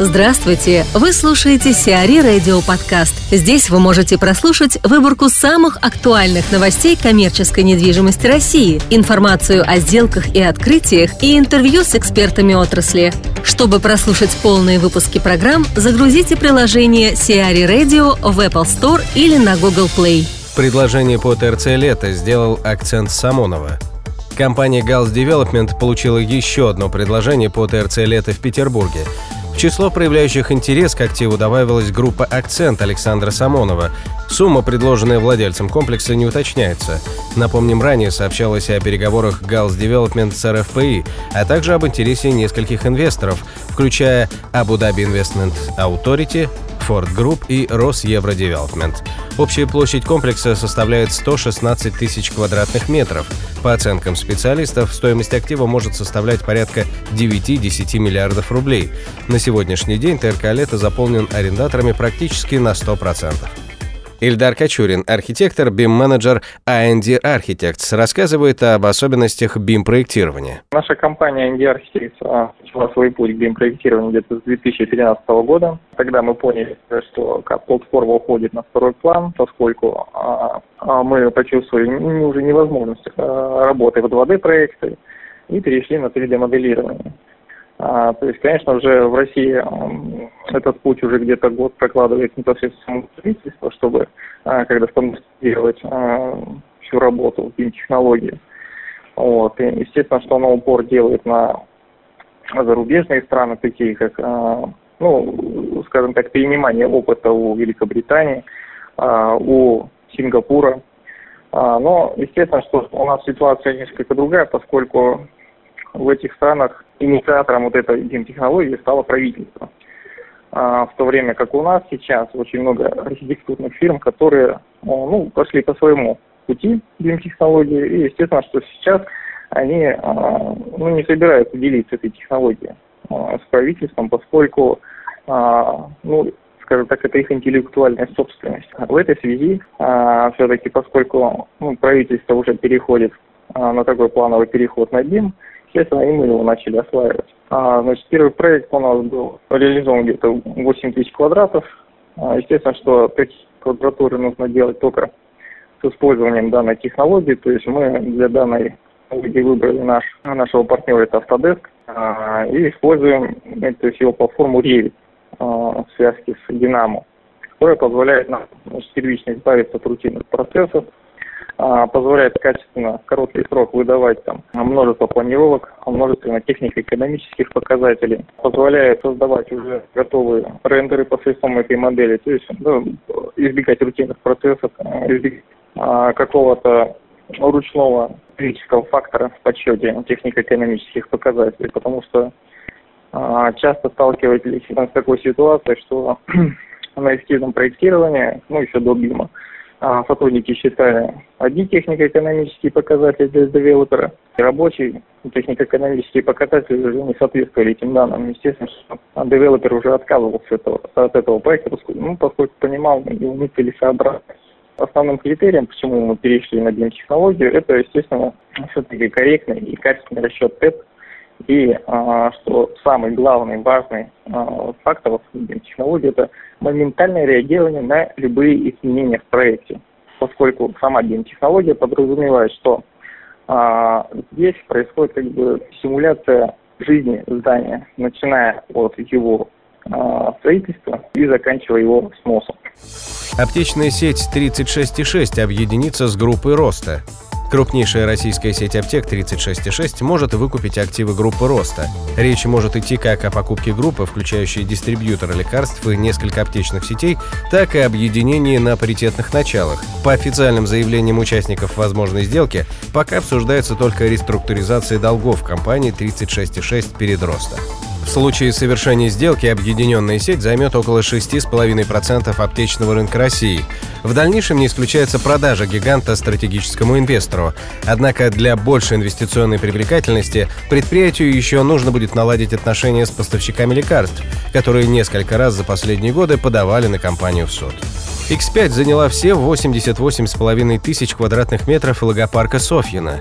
Здравствуйте! Вы слушаете Сиари Радио Подкаст. Здесь вы можете прослушать выборку самых актуальных новостей коммерческой недвижимости России, информацию о сделках и открытиях и интервью с экспертами отрасли. Чтобы прослушать полные выпуски программ, загрузите приложение Сиари Radio в Apple Store или на Google Play. Предложение по ТРЦ «Лето» сделал акцент Самонова. Компания Gals Development получила еще одно предложение по ТРЦ «Лето» в Петербурге – в число проявляющих интерес к активу добавилась группа «Акцент» Александра Самонова. Сумма, предложенная владельцем комплекса, не уточняется. Напомним, ранее сообщалось о переговорах Gals Development с РФПИ, а также об интересе нескольких инвесторов, включая Dhabi Investment Authority, Ford Group и Росевродевелопмент. Общая площадь комплекса составляет 116 тысяч квадратных метров. По оценкам специалистов, стоимость актива может составлять порядка 9-10 миллиардов рублей. На сегодняшний день ТРК «Лето» заполнен арендаторами практически на 100%. Ильдар Качурин, архитектор, BIM-менеджер AND Architects, рассказывает об особенностях BIM-проектирования. Наша компания AND Architects начала свой путь к BIM-проектированию где-то с 2013 года. Тогда мы поняли, что платформа уходит на второй план, поскольку а, а мы почувствовали уже невозможность а, работы в 2D-проекте и перешли на 3D-моделирование. А, то есть, конечно, уже в России этот путь уже где-то год прокладывает непосредственно правительство, чтобы а, когда стандартизировать а, всю работу в технологии. Вот. И, естественно, что оно упор делает на зарубежные страны, такие как, ну, скажем так, перенимание опыта у Великобритании, у Сингапура. Но, естественно, что у нас ситуация несколько другая, поскольку в этих странах инициатором вот этой технологии стало правительство. А, в то время как у нас сейчас очень много архитектурных фирм, которые ну, пошли по своему пути технологии, и естественно, что сейчас они а, ну, не собираются делиться этой технологией а, с правительством, поскольку ну, скажем так, это их интеллектуальная собственность. В этой связи все-таки, поскольку ну, правительство уже переходит на такой плановый переход на BIM, естественно, и мы его начали осваивать. А, значит, первый проект у нас был реализован где-то 8 тысяч квадратов. А, естественно, что такие квадратуры нужно делать только с использованием данной технологии. То есть мы для данной технологии выбрали наш, нашего партнера, это Autodesk, а, и используем то есть его платформу Revit а, в связке с Dynamo, которая позволяет нам значит, первично избавиться от рутинных процессов, позволяет качественно в короткий срок выдавать там множество планировок, множество технико-экономических показателей, позволяет создавать уже готовые рендеры посредством этой модели, то есть ну, избегать рутинных процессов, избегать а, какого-то ручного физического фактора в подсчете технико-экономических показателей, потому что а, часто сталкивались с такой ситуацией, что на эффективном проектировании, ну еще до БИМа, а, сотрудники считали одни технико-экономические показатели для девелопера, и рабочие технико-экономические показатели уже не соответствовали этим данным. Естественно, что девелопер уже отказывался от этого, от этого проекта, поскольку, ну, поскольку понимал его нецелесообразность. Основным критерием, почему мы перешли на BIM-технологию, это, естественно, все-таки корректный и качественный расчет ТЭП и а, что самый главный, важный а, фактор в технологии – это моментальное реагирование на любые изменения в проекте, поскольку сама технология подразумевает, что а, здесь происходит как бы симуляция жизни здания, начиная от его строительства и заканчивая его сносом. Аптечная сеть 36,6 объединится с группой роста. Крупнейшая российская сеть аптек 36,6 может выкупить активы группы роста. Речь может идти как о покупке группы, включающей дистрибьютора лекарств и несколько аптечных сетей, так и объединении на паритетных началах. По официальным заявлениям участников возможной сделки, пока обсуждается только реструктуризация долгов компании 36,6 перед ростом. Случае совершения сделки объединенная сеть займет около 6,5% аптечного рынка России. В дальнейшем не исключается продажа гиганта стратегическому инвестору. Однако для большей инвестиционной привлекательности предприятию еще нужно будет наладить отношения с поставщиками лекарств, которые несколько раз за последние годы подавали на компанию в суд. X5 заняла все 88,5 тысяч квадратных метров логопарка Софьина.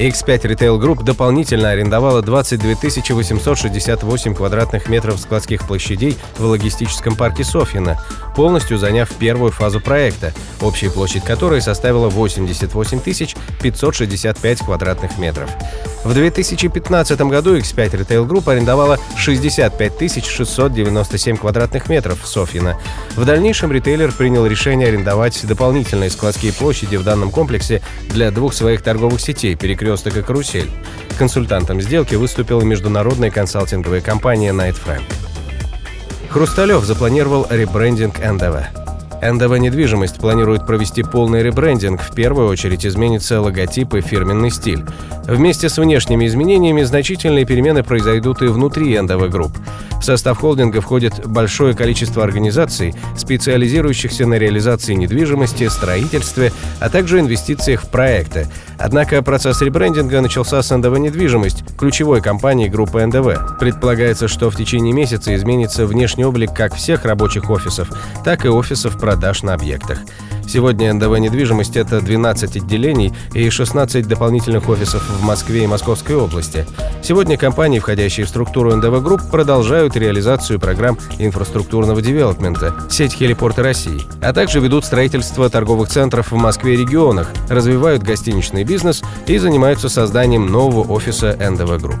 X5 Retail Group дополнительно арендовала 22 868 квадратных метров складских площадей в логистическом парке Софьина, полностью заняв первую фазу проекта, общая площадь которой составила 88 565 квадратных метров. В 2015 году X5 Retail Group арендовала 65 697 квадратных метров в Софьино. В дальнейшем ритейлер принял решение арендовать дополнительные складские площади в данном комплексе для двух своих торговых сетей «Перекресток» и «Карусель». Консультантом сделки выступила международная консалтинговая компания Night Frank. Хрусталев запланировал ребрендинг НДВ. НДВ «Недвижимость» планирует провести полный ребрендинг. В первую очередь изменится логотип и фирменный стиль. Вместе с внешними изменениями значительные перемены произойдут и внутри НДВ Group. В состав холдинга входит большое количество организаций, специализирующихся на реализации недвижимости, строительстве, а также инвестициях в проекты. Однако процесс ребрендинга начался с НДВ «Недвижимость», ключевой компании группы НДВ. Предполагается, что в течение месяца изменится внешний облик как всех рабочих офисов, так и офисов продаж на объектах. Сегодня НДВ «Недвижимость» — это 12 отделений и 16 дополнительных офисов в Москве и Московской области. Сегодня компании, входящие в структуру НДВ Group, продолжают реализацию программ инфраструктурного девелопмента, сеть «Хелипорты России», а также ведут строительство торговых центров в Москве и регионах, развивают гостиничный бизнес и занимаются созданием нового офиса НДВ Group.